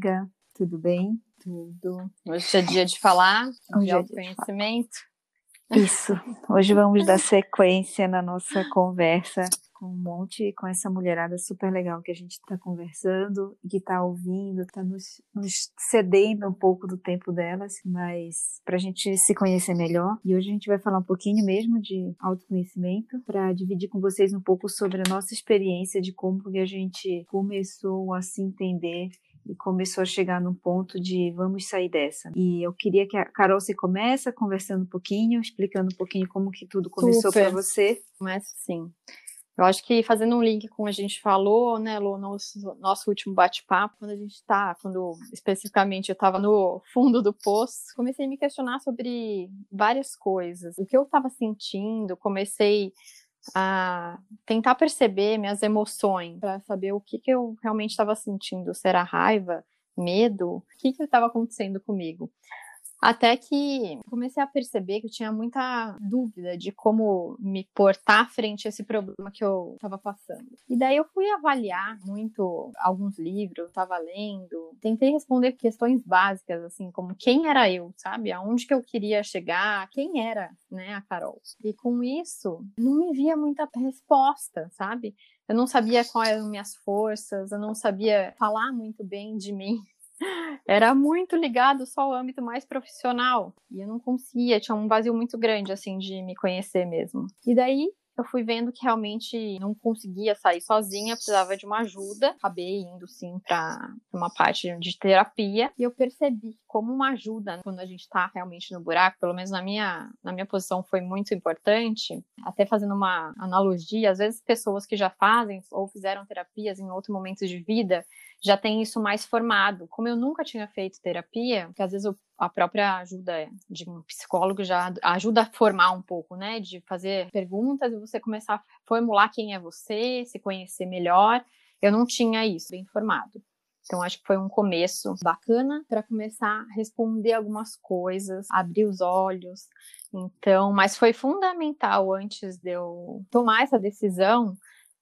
amiga, tudo bem? Tudo. Hoje é dia de falar Hoje de é autoconhecimento. Isso. Hoje vamos dar sequência na nossa conversa com um monte, com essa mulherada super legal que a gente está conversando e que está ouvindo, está nos, nos, cedendo um pouco do tempo delas, mas para a gente se conhecer melhor. E hoje a gente vai falar um pouquinho mesmo de autoconhecimento, para dividir com vocês um pouco sobre a nossa experiência de como que a gente começou a se entender e começou a chegar num ponto de vamos sair dessa. E eu queria que a Carol se começa conversando um pouquinho, explicando um pouquinho como que tudo começou para você. Começa sim. Eu acho que fazendo um link com a gente falou, né, no nosso, nosso último bate-papo, quando a gente tá, quando especificamente eu estava no fundo do poço, comecei a me questionar sobre várias coisas. O que eu estava sentindo, comecei a tentar perceber minhas emoções, para saber o que, que eu realmente estava sentindo. Será raiva, medo? O que estava acontecendo comigo? Até que comecei a perceber que eu tinha muita dúvida de como me portar frente a esse problema que eu estava passando. E daí eu fui avaliar muito alguns livros, estava lendo, tentei responder questões básicas, assim, como quem era eu, sabe? Aonde que eu queria chegar, quem era, né, a Carol. E com isso, não me via muita resposta, sabe? Eu não sabia quais eram minhas forças, eu não sabia falar muito bem de mim era muito ligado só ao âmbito mais profissional. E eu não conseguia, tinha um vazio muito grande, assim, de me conhecer mesmo. E daí eu fui vendo que realmente não conseguia sair sozinha, precisava de uma ajuda. Acabei indo sim para uma parte de terapia e eu percebi como uma ajuda quando a gente está realmente no buraco, pelo menos na minha na minha posição foi muito importante. Até fazendo uma analogia, às vezes pessoas que já fazem ou fizeram terapias em outros momentos de vida já têm isso mais formado. Como eu nunca tinha feito terapia, que às vezes eu a própria ajuda de um psicólogo já ajuda a formar um pouco, né? De fazer perguntas e você começar a formular quem é você, se conhecer melhor. Eu não tinha isso bem formado. Então, acho que foi um começo bacana para começar a responder algumas coisas, abrir os olhos. Então, mas foi fundamental antes de eu tomar essa decisão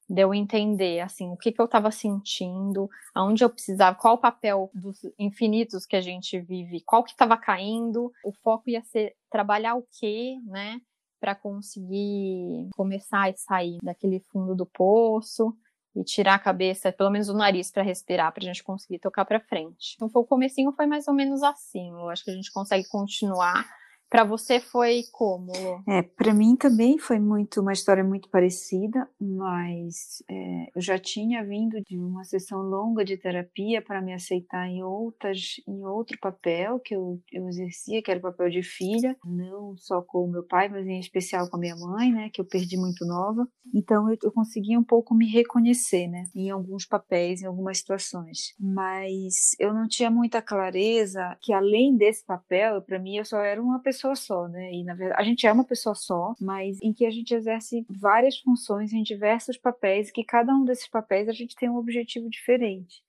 de eu entender assim o que, que eu estava sentindo, aonde eu precisava, qual o papel dos infinitos que a gente vive, qual que estava caindo, o foco ia ser trabalhar o que, né, para conseguir começar a sair daquele fundo do poço e tirar a cabeça, pelo menos o nariz para respirar, para a gente conseguir tocar para frente. Então foi o comecinho foi mais ou menos assim. Eu acho que a gente consegue continuar para você foi como? É, para mim também foi muito uma história muito parecida, mas é, eu já tinha vindo de uma sessão longa de terapia para me aceitar em outras, em outro papel que eu, eu exercia, que era o papel de filha, não só com o meu pai, mas em especial com a minha mãe, né, que eu perdi muito nova. Então eu, eu conseguia um pouco me reconhecer, né, em alguns papéis, em algumas situações, mas eu não tinha muita clareza que além desse papel, para mim eu só era uma pessoa pessoa só, né? E na verdade, a gente é uma pessoa só, mas em que a gente exerce várias funções em diversos papéis, e que cada um desses papéis a gente tem um objetivo diferente.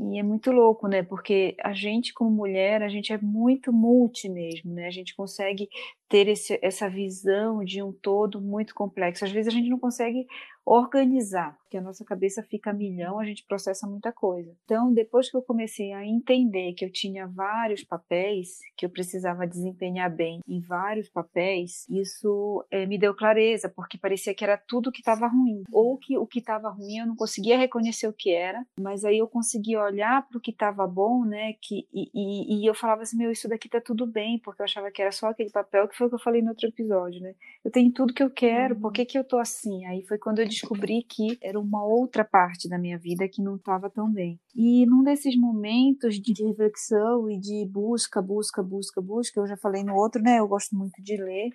E é muito louco, né? Porque a gente, como mulher, a gente é muito multi mesmo, né? A gente consegue ter esse, essa visão de um todo muito complexo. Às vezes a gente não consegue organizar, porque a nossa cabeça fica a milhão, a gente processa muita coisa. Então, depois que eu comecei a entender que eu tinha vários papéis, que eu precisava desempenhar bem em vários papéis, isso é, me deu clareza, porque parecia que era tudo que estava ruim. Ou que o que estava ruim eu não conseguia reconhecer o que era, mas aí eu conseguia olhar para o que estava bom, né? Que, e, e, e, eu falava assim: meu, isso daqui tá tudo bem, porque eu achava que era só aquele papel, que foi o que eu falei no outro episódio, né? Eu tenho tudo que eu quero, por que, que eu tô assim? Aí foi quando eu descobri que era uma outra parte da minha vida que não estava tão bem. E num desses momentos de reflexão e de busca, busca, busca, busca, eu já falei no outro, né? Eu gosto muito de ler.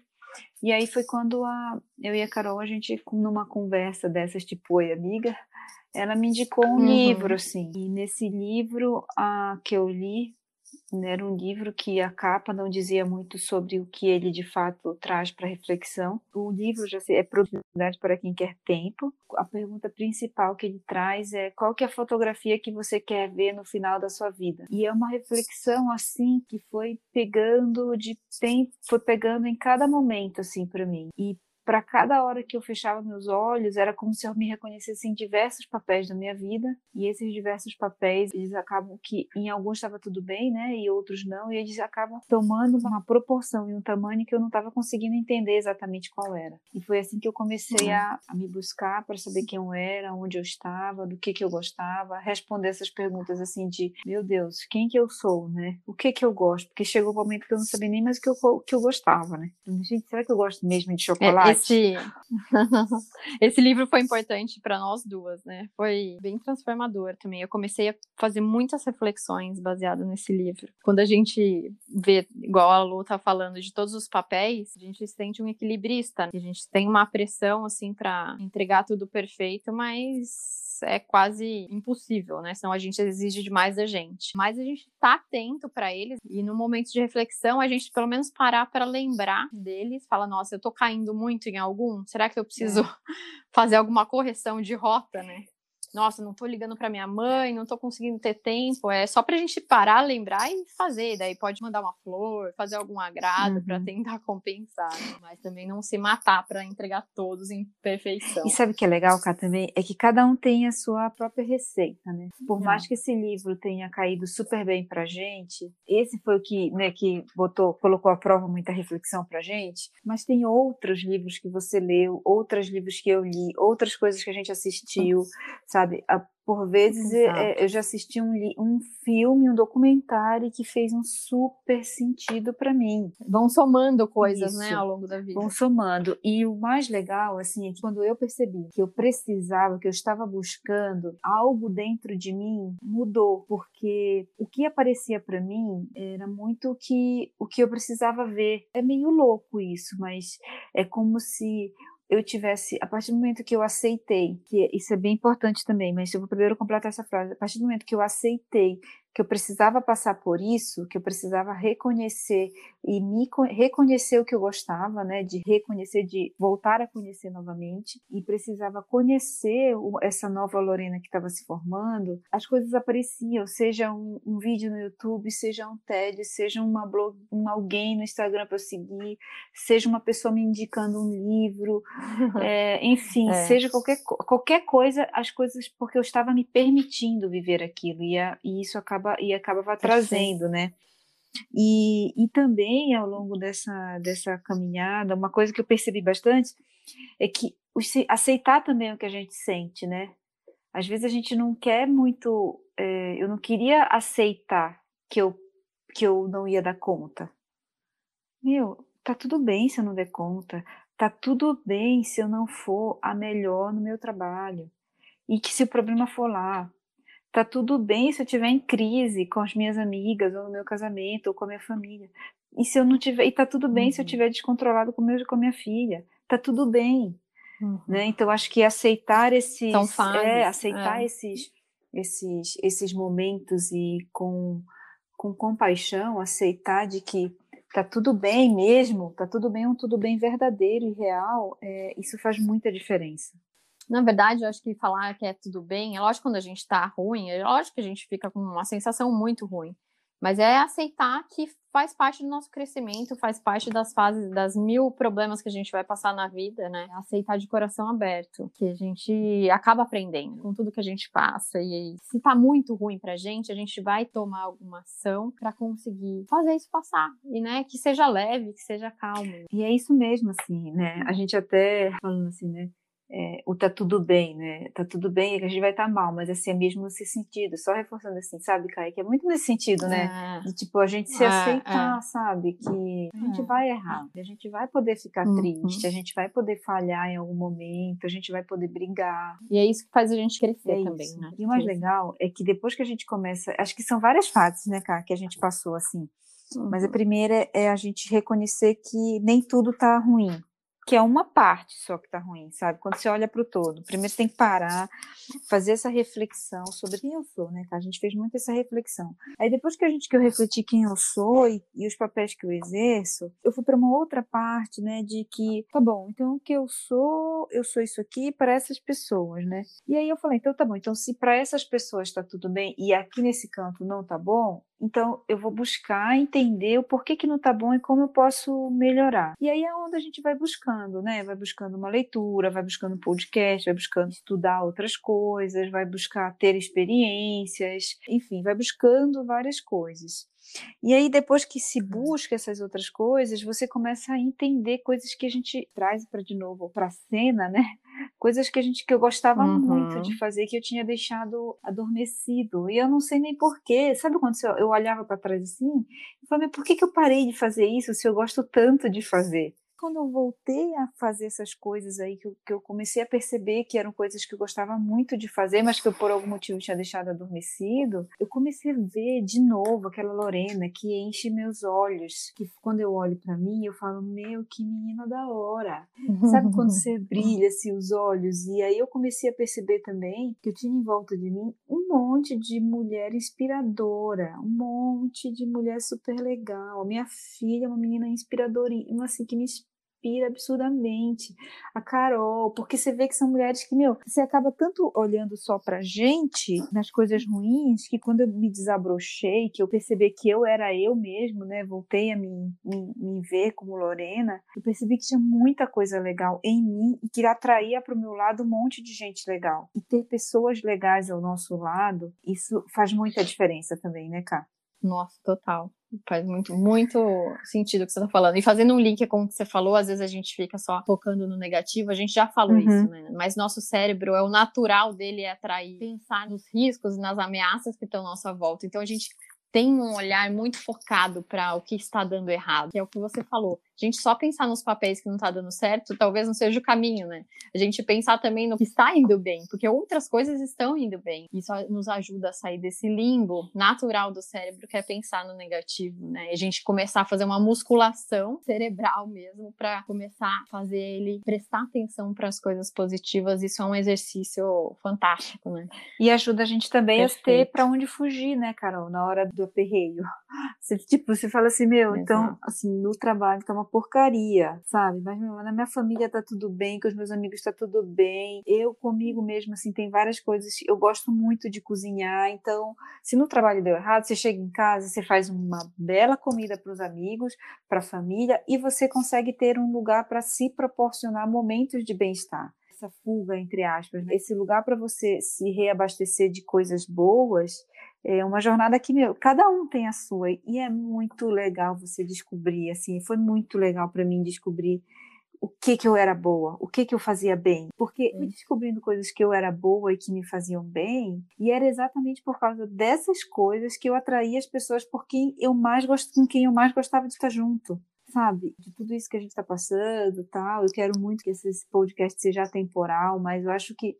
E aí foi quando a, eu e a Carol, a gente, numa conversa dessas, tipo, oi, amiga, ela me indicou um uhum. livro, assim. E nesse livro a, que eu li, era um livro que a capa não dizia muito sobre o que ele de fato traz para reflexão. O livro já é produtividade para quem quer tempo. A pergunta principal que ele traz é qual que é a fotografia que você quer ver no final da sua vida. E é uma reflexão assim que foi pegando de tempo, foi pegando em cada momento assim para mim. E para cada hora que eu fechava meus olhos, era como se eu me reconhecesse em diversos papéis da minha vida, e esses diversos papéis, eles acabam que em alguns estava tudo bem, né, e outros não, e eles acabam tomando uma proporção e um tamanho que eu não estava conseguindo entender exatamente qual era. E foi assim que eu comecei uhum. a, a me buscar para saber quem eu era, onde eu estava, do que que eu gostava, responder essas perguntas assim de, meu Deus, quem que eu sou, né? O que que eu gosto? Porque chegou o um momento que eu não sabia nem mais o que eu, que eu gostava, né? Gente, será que eu gosto mesmo de é, chocolate? Esse, esse livro foi importante para nós duas, né? Foi bem transformador também. Eu comecei a fazer muitas reflexões baseadas nesse livro. Quando a gente vê, igual a Lu tá falando, de todos os papéis, a gente se sente um equilibrista. A gente tem uma pressão, assim, para entregar tudo perfeito, mas é quase impossível, né? Senão a gente exige demais da gente. Mas a gente tá atento para eles e no momento de reflexão a gente pelo menos parar para lembrar deles, fala, nossa, eu tô caindo muito em algum, será que eu preciso é. fazer alguma correção de rota, né? Nossa, não tô ligando para minha mãe, não tô conseguindo ter tempo. É só pra gente parar, lembrar e fazer. Daí pode mandar uma flor, fazer algum agrado uhum. para tentar compensar, né? mas também não se matar para entregar todos em perfeição. E sabe o que é legal, cá também? É que cada um tem a sua própria receita, né? Por uhum. mais que esse livro tenha caído super bem pra gente, esse foi o que, né, que botou, colocou à prova muita reflexão pra gente, mas tem outros livros que você leu, outros livros que eu li, outras coisas que a gente assistiu, sabe? Sabe? Por vezes é, eu já assisti um, um filme, um documentário que fez um super sentido para mim. Vão somando coisas, né, Isso. né, ao longo da vida. Vão somando. E o mais legal, assim, é que quando eu percebi que eu precisava, que eu estava buscando, algo dentro de mim mudou, porque o que aparecia para mim era muito que o que eu precisava ver. É meio louco isso, mas é como se eu tivesse, a partir do momento que eu aceitei, que isso é bem importante também, mas eu vou primeiro completar essa frase, a partir do momento que eu aceitei que eu precisava passar por isso, que eu precisava reconhecer e me reconhecer o que eu gostava, né, de reconhecer, de voltar a conhecer novamente e precisava conhecer essa nova Lorena que estava se formando, as coisas apareciam, seja um, um, vídeo no YouTube, seja um TED, seja uma blog, um alguém no Instagram para eu seguir, seja uma pessoa me indicando um livro, é, enfim, é. seja qualquer, qualquer coisa, as coisas porque eu estava me permitindo viver aquilo e, a, e isso acaba acaba e acabava trazendo, né? E, e também ao longo dessa, dessa caminhada, uma coisa que eu percebi bastante é que aceitar também o que a gente sente, né? Às vezes a gente não quer muito, é, eu não queria aceitar que eu, que eu não ia dar conta. Meu, tá tudo bem se eu não der conta, tá tudo bem se eu não for a melhor no meu trabalho. E que se o problema for lá, Tá tudo bem se eu estiver em crise com as minhas amigas, ou no meu casamento, ou com a minha família. E se eu não tiver, e tá tudo bem uhum. se eu uhum. descontrolado com, meu, com a minha filha. Tá tudo bem. Uhum. Né? Então acho que aceitar esses, São fases, é, aceitar é. esses, esses, esses momentos e com, com compaixão, aceitar de que tá tudo bem mesmo, tá tudo bem, um tudo bem verdadeiro e real, é, isso faz muita diferença. Na verdade, eu acho que falar que é tudo bem, é lógico quando a gente tá ruim, é lógico que a gente fica com uma sensação muito ruim. Mas é aceitar que faz parte do nosso crescimento, faz parte das fases, das mil problemas que a gente vai passar na vida, né? Aceitar de coração aberto, que a gente acaba aprendendo com tudo que a gente passa. E se tá muito ruim pra gente, a gente vai tomar alguma ação para conseguir fazer isso passar. E, né, que seja leve, que seja calmo. E é isso mesmo, assim, né? A gente até falando assim, né? É, o tá tudo bem, né? Tá tudo bem, que a gente vai estar tá mal, mas assim, é mesmo nesse sentido, só reforçando assim, sabe, Kaique? É muito nesse sentido, né? É. De, tipo, a gente se é, aceitar, é. sabe? Que a gente é. vai errar, a gente vai poder ficar uhum. triste, a gente vai poder falhar em algum momento, a gente vai poder brigar. E é isso que faz a gente crescer é também, isso. né? E o mais legal é que depois que a gente começa, acho que são várias fases, né, cara, que a gente passou assim. Uhum. Mas a primeira é a gente reconhecer que nem tudo tá ruim, que é uma parte só que está ruim, sabe? Quando você olha para o todo, primeiro tem que parar, fazer essa reflexão sobre quem eu sou, né? A gente fez muito essa reflexão. Aí depois que a gente que eu refleti quem eu sou e, e os papéis que eu exerço, eu fui para uma outra parte, né? De que tá bom, então o que eu sou, eu sou isso aqui para essas pessoas, né? E aí eu falei, então tá bom, então se para essas pessoas está tudo bem e aqui nesse canto não tá bom, Então, eu vou buscar entender o porquê que não está bom e como eu posso melhorar. E aí é onde a gente vai buscando, né? Vai buscando uma leitura, vai buscando podcast, vai buscando estudar outras coisas, vai buscar ter experiências, enfim, vai buscando várias coisas. E aí, depois que se busca essas outras coisas, você começa a entender coisas que a gente traz para de novo para a cena, né? Coisas que a gente que eu gostava uhum. muito de fazer, que eu tinha deixado adormecido. E eu não sei nem porquê. Sabe quando eu olhava para trás assim? Eu falei, por que, que eu parei de fazer isso se eu gosto tanto de fazer? Quando eu voltei a fazer essas coisas aí, que eu, que eu, comecei a perceber que eram coisas que eu gostava muito de fazer, mas que eu por algum motivo tinha deixado adormecido, eu comecei a ver de novo aquela Lorena que enche meus olhos, que quando eu olho para mim, eu falo, meu, que menina da hora. Sabe quando você brilha assim os olhos? E aí eu comecei a perceber também que eu tinha em volta de mim um monte de mulher inspiradora, um monte de mulher super legal. Minha filha é uma menina inspiradora, assim, que me inspira absurdamente. A Carol, porque você vê que são mulheres que, meu, você acaba tanto olhando só pra gente, nas coisas ruins, que quando eu me desabrochei, que eu percebi que eu era eu mesmo, né, voltei a me, me, me ver como Lorena, eu percebi que tinha muita coisa legal em mim e que atraía para o meu lado um monte de gente legal. E ter pessoas legais ao nosso lado, isso faz muita diferença também, né, Cá? Nossa, total. Faz muito, muito sentido o que você está falando. E fazendo um link com o que você falou, às vezes a gente fica só focando no negativo, a gente já falou uhum. isso, né? Mas nosso cérebro é o natural dele é atrair, pensar nos riscos e nas ameaças que estão à nossa volta. Então a gente tem um olhar muito focado para o que está dando errado, que é o que você falou. A gente só pensar nos papéis que não está dando certo, talvez não seja o caminho, né? A gente pensar também no que está indo bem, porque outras coisas estão indo bem. Isso nos ajuda a sair desse limbo natural do cérebro, que é pensar no negativo, né? E a gente começar a fazer uma musculação cerebral mesmo para começar a fazer ele prestar atenção para as coisas positivas. Isso é um exercício fantástico, né? E ajuda a gente também Perfeito. a ter para onde fugir, né, Carol, na hora do aperreio. Você, tipo, você fala assim, meu, então, Exato. então, assim, no trabalho tá uma porcaria, sabe? Mas na minha família tá tudo bem, com os meus amigos tá tudo bem. Eu comigo mesmo, assim, tem várias coisas. Eu gosto muito de cozinhar, então, se no trabalho deu errado, você chega em casa, você faz uma bela comida para os amigos, para a família, e você consegue ter um lugar para se proporcionar momentos de bem-estar essa fuga, entre aspas, né? esse lugar para você se reabastecer de coisas boas, é uma jornada que, meu, cada um tem a sua, e é muito legal você descobrir, assim, foi muito legal para mim descobrir o que que eu era boa, o que que eu fazia bem, porque fui descobrindo coisas que eu era boa e que me faziam bem, e era exatamente por causa dessas coisas que eu atraía as pessoas por quem eu mais gosto, com quem eu mais gostava de estar junto sabe, de tudo isso que a gente está passando tal. Eu quero muito que esse podcast seja temporal, mas eu acho que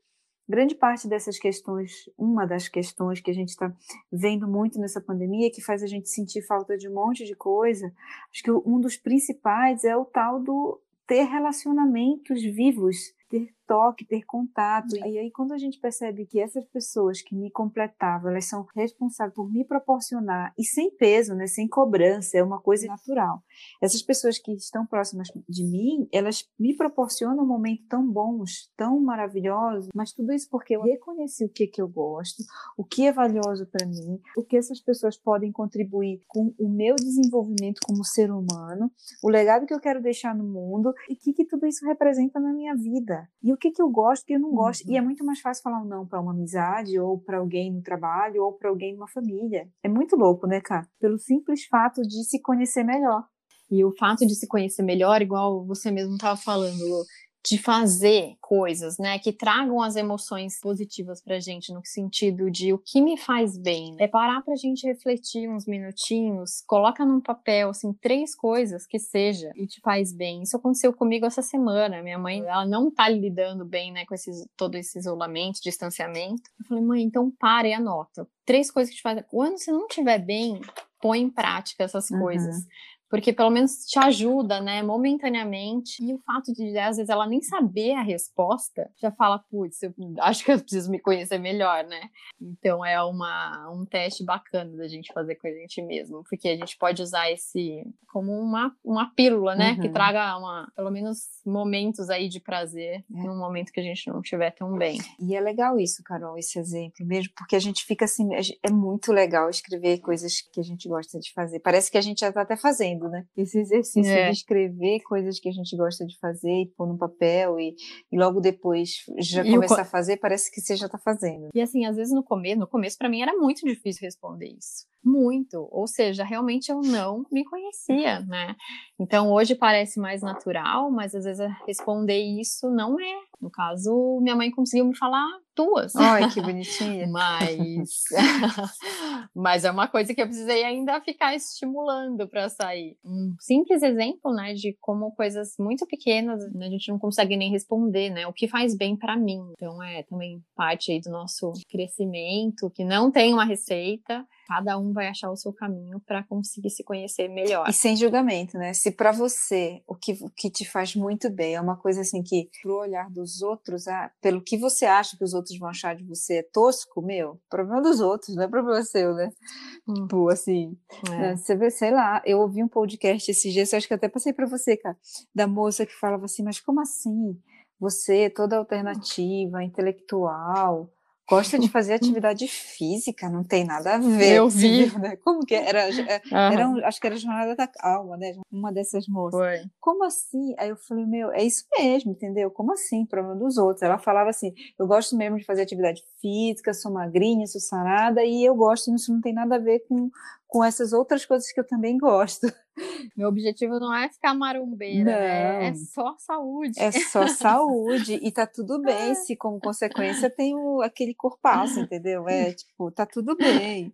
grande parte dessas questões, uma das questões que a gente está vendo muito nessa pandemia, que faz a gente sentir falta de um monte de coisa, acho que um dos principais é o tal do ter relacionamentos vivos, ter toque, ter contato. E aí, quando a gente percebe que essas pessoas que me completavam, elas são responsáveis por me proporcionar, e sem peso, né, sem cobrança, é uma coisa natural. Essas pessoas que estão próximas de mim, elas me proporcionam momentos tão bons, tão maravilhosos, mas tudo isso porque eu reconheci o que, que eu gosto, o que é valioso para mim, o que essas pessoas podem contribuir com o meu desenvolvimento como ser humano, o legado que eu quero deixar no mundo e o que, que tudo isso representa na minha vida. E o que, que eu gosto e o que eu não gosto. Uhum. E é muito mais fácil falar um não para uma amizade, ou para alguém no trabalho, ou para alguém numa família. É muito louco, né, cara? Pelo simples fato de se conhecer melhor. E o fato de se conhecer melhor, igual você mesmo estava falando, Lu, de fazer coisas, né, que tragam as emoções positivas pra gente, no sentido de o que me faz bem. É parar pra gente refletir uns minutinhos, coloca num papel, assim, três coisas que seja e te faz bem. Isso aconteceu comigo essa semana. Minha mãe, ela não tá lidando bem, né, com esses, todo esse isolamento, distanciamento. Eu falei, mãe, então para e anota. Três coisas que te fazem. Quando você não estiver bem, põe em prática essas uhum. Porque pelo menos te ajuda, né, momentaneamente. E o fato de, às vezes, ela nem saber a resposta, já fala, putz, eu acho que eu preciso me conhecer melhor, né? Então é uma, um teste bacana da gente fazer com a gente mesmo, porque a gente pode usar esse como uma, uma pílula, né, uhum. que traga uma, pelo menos momentos aí de prazer é. num momento que a gente não estiver tão bem. E é legal isso, Carol, esse exemplo mesmo, porque a gente fica assim, é muito legal escrever coisas que a gente gosta de fazer. Parece que a gente já está até fazendo, né? Esse exercício é. de escrever coisas que a gente gosta de fazer e pôr no papel e, e logo depois já e começar o... a fazer, parece que você já está fazendo. E assim, às vezes no começo, no começo para mim era muito difícil responder isso muito, ou seja, realmente eu não me conhecia, né? Então hoje parece mais natural, mas às vezes responder isso não é. No caso, minha mãe conseguiu me falar duas. Ai, que bonitinha. mas mas é uma coisa que eu precisei ainda ficar estimulando para sair. Um simples exemplo, né, de como coisas muito pequenas a gente não consegue nem responder, né? O que faz bem para mim. Então é também parte aí do nosso crescimento, que não tem uma receita Cada um vai achar o seu caminho para conseguir se conhecer melhor. E sem julgamento, né? Se para você o que, o que te faz muito bem é uma coisa assim que, pro olhar dos outros, ah, pelo que você acha que os outros vão achar de você é tosco, meu, problema dos outros, não é problema seu, né? Hum. Tipo, assim, é. né? você vê, sei lá, eu ouvi um podcast esses dias, eu acho que até passei para você, cara, da moça que falava assim, mas como assim? Você, toda alternativa, intelectual, gosta de fazer atividade física, não tem nada a ver. Eu vi. Viu, né? Como que era? era um, acho que era a Jornada da Alma, né? Uma dessas moças. Foi. Como assim? Aí eu falei, meu, é isso mesmo, entendeu? Como assim? Problema dos outros. Ela falava assim, eu gosto mesmo de fazer atividade física, sou magrinha, sou sarada, e eu gosto, isso não tem nada a ver com, com essas outras coisas que eu também gosto. Meu objetivo não é ficar marumbeira, né? É só saúde. É só saúde. E tá tudo bem é. se, como consequência, tem o, aquele corpaço, entendeu? É tipo, tá tudo bem.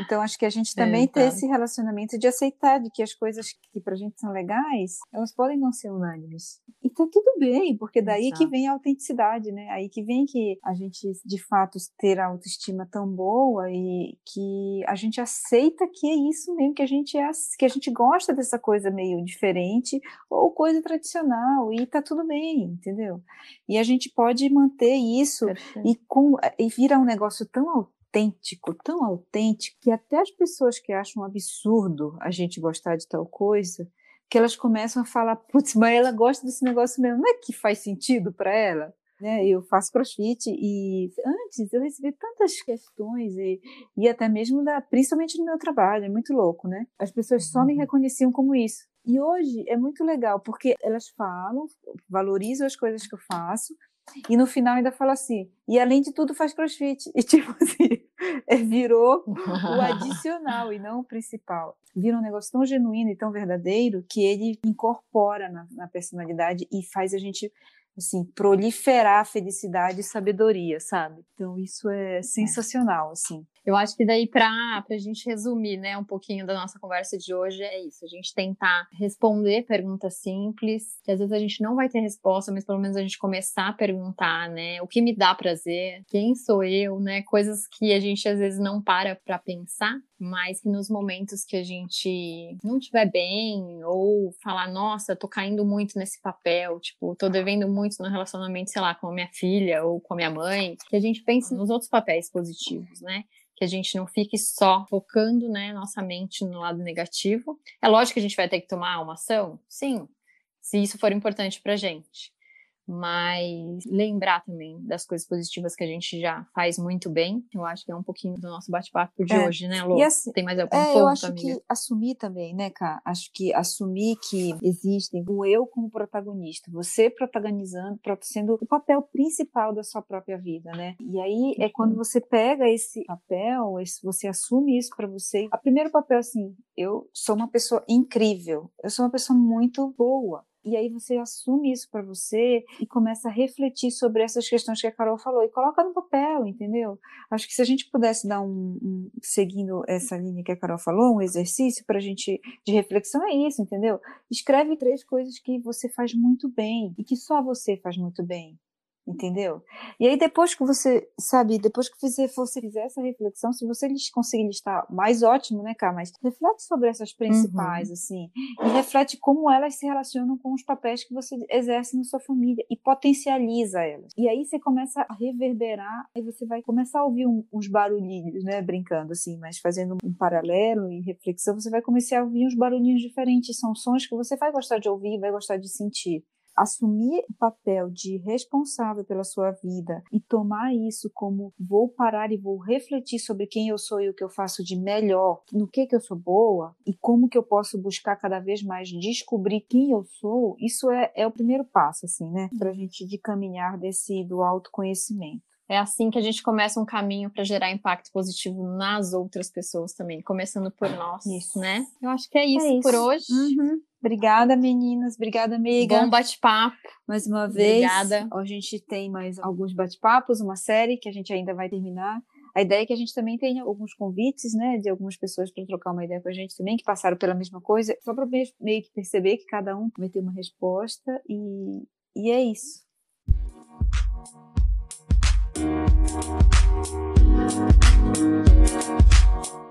Então, acho que a gente também é, tem esse relacionamento de aceitar de que as coisas que pra gente são legais, elas podem não ser unânimes. E tá tudo bem, porque daí Exato. que vem a autenticidade, né? Aí que vem que a gente, de fato, ter a autoestima tão boa e que a gente aceita que é isso mesmo, que a gente é, que a gente gosta dessa coisa meio diferente ou coisa tradicional e tá tudo bem, entendeu? E a gente pode manter isso e, com, e vira um negócio tão autêntico, tão autêntico, que até as pessoas que acham um absurdo a gente gostar de tal coisa, que elas começam a falar, putz, mas ela gosta desse negócio mesmo, não é que faz sentido para ela? Né, eu faço crossfit e antes eu recebi tantas questões e, e até mesmo da, principalmente no meu trabalho, é muito louco, né? As pessoas só me uhum. reconheciam como isso. E hoje é muito legal porque elas falam, valorizam as coisas que eu faço e no final ainda fala assim, e além de tudo faz crossfit. E tipo assim, é, virou o adicional e não o principal. Vira um negócio tão genuíno e tão verdadeiro que ele incorpora na, na personalidade e faz a gente assim, proliferar felicidade e sabedoria, sabe? Então isso é, é. sensacional, assim. Eu acho que daí para a gente resumir, né, um pouquinho da nossa conversa de hoje é isso, a gente tentar responder perguntas simples, que às vezes a gente não vai ter resposta, mas pelo menos a gente começar a perguntar, né, o que me dá prazer, quem sou eu, né, coisas que a gente às vezes não para para pensar, mas que nos momentos que a gente não estiver bem ou falar, nossa, tô caindo muito nesse papel, tipo, tô devendo muito no relacionamento, sei lá, com a minha filha ou com a minha mãe, que a gente pense nos outros papéis positivos, né? que a gente não fique só focando, né, nossa mente no lado negativo. É lógico que a gente vai ter que tomar uma ação, sim, se isso for importante para gente mas lembrar também das coisas positivas que a gente já faz muito bem. Eu acho que é um pouquinho do nosso bate-papo de é. hoje, né, Lu? Assim, Tem mais algum é, ponto, Eu acho amiga? que assumir também, né, Cá? Acho que assumir que existem o eu como protagonista, você protagonizando, sendo o papel principal da sua própria vida, né? E aí é quando uhum. você pega esse papel, esse, você assume isso para você. O primeiro papel, assim, eu sou uma pessoa incrível, eu sou uma pessoa muito boa e aí você assume isso para você e começa a refletir sobre essas questões que a Carol falou e coloca no papel, entendeu? Acho que se a gente pudesse dar um, um seguindo essa linha que a Carol falou, um exercício para a gente de reflexão é isso, entendeu? Escreve três coisas que você faz muito bem e que só você faz muito bem. Entendeu? E aí depois que você, sabe, depois que você, você fizer essa reflexão, se você conseguir listar, mais ótimo, né, Cá? Mas reflete sobre essas principais, uhum. assim, e reflete como elas se relacionam com os papéis que você exerce na sua família e potencializa elas. E aí você começa a reverberar, aí você vai começar a ouvir um, uns barulhinhos, né, brincando assim, mas fazendo um paralelo e reflexão, você vai começar a ouvir uns barulhinhos diferentes, são sons que você vai gostar de ouvir, vai gostar de sentir assumir o papel de responsável pela sua vida e tomar isso como vou parar e vou refletir sobre quem eu sou e o que eu faço de melhor, no que que eu sou boa e como que eu posso buscar cada vez mais descobrir quem eu sou, isso é, é o primeiro passo, assim, né? Pra gente de caminhar desse do autoconhecimento. É assim que a gente começa um caminho para gerar impacto positivo nas outras pessoas também, começando por nós, isso. né? Eu acho que é isso, é isso. por hoje. Uhum. Obrigada, meninas. Obrigada, amiga. Bom bate-papo. Mais uma vez. Obrigada. A gente tem mais alguns bate-papos, uma série que a gente ainda vai terminar. A ideia é que a gente também tenha alguns convites, né, de algumas pessoas para trocar uma ideia com a gente também, que passaram pela mesma coisa, só para meio que perceber que cada um vai ter uma resposta e, e é isso. Música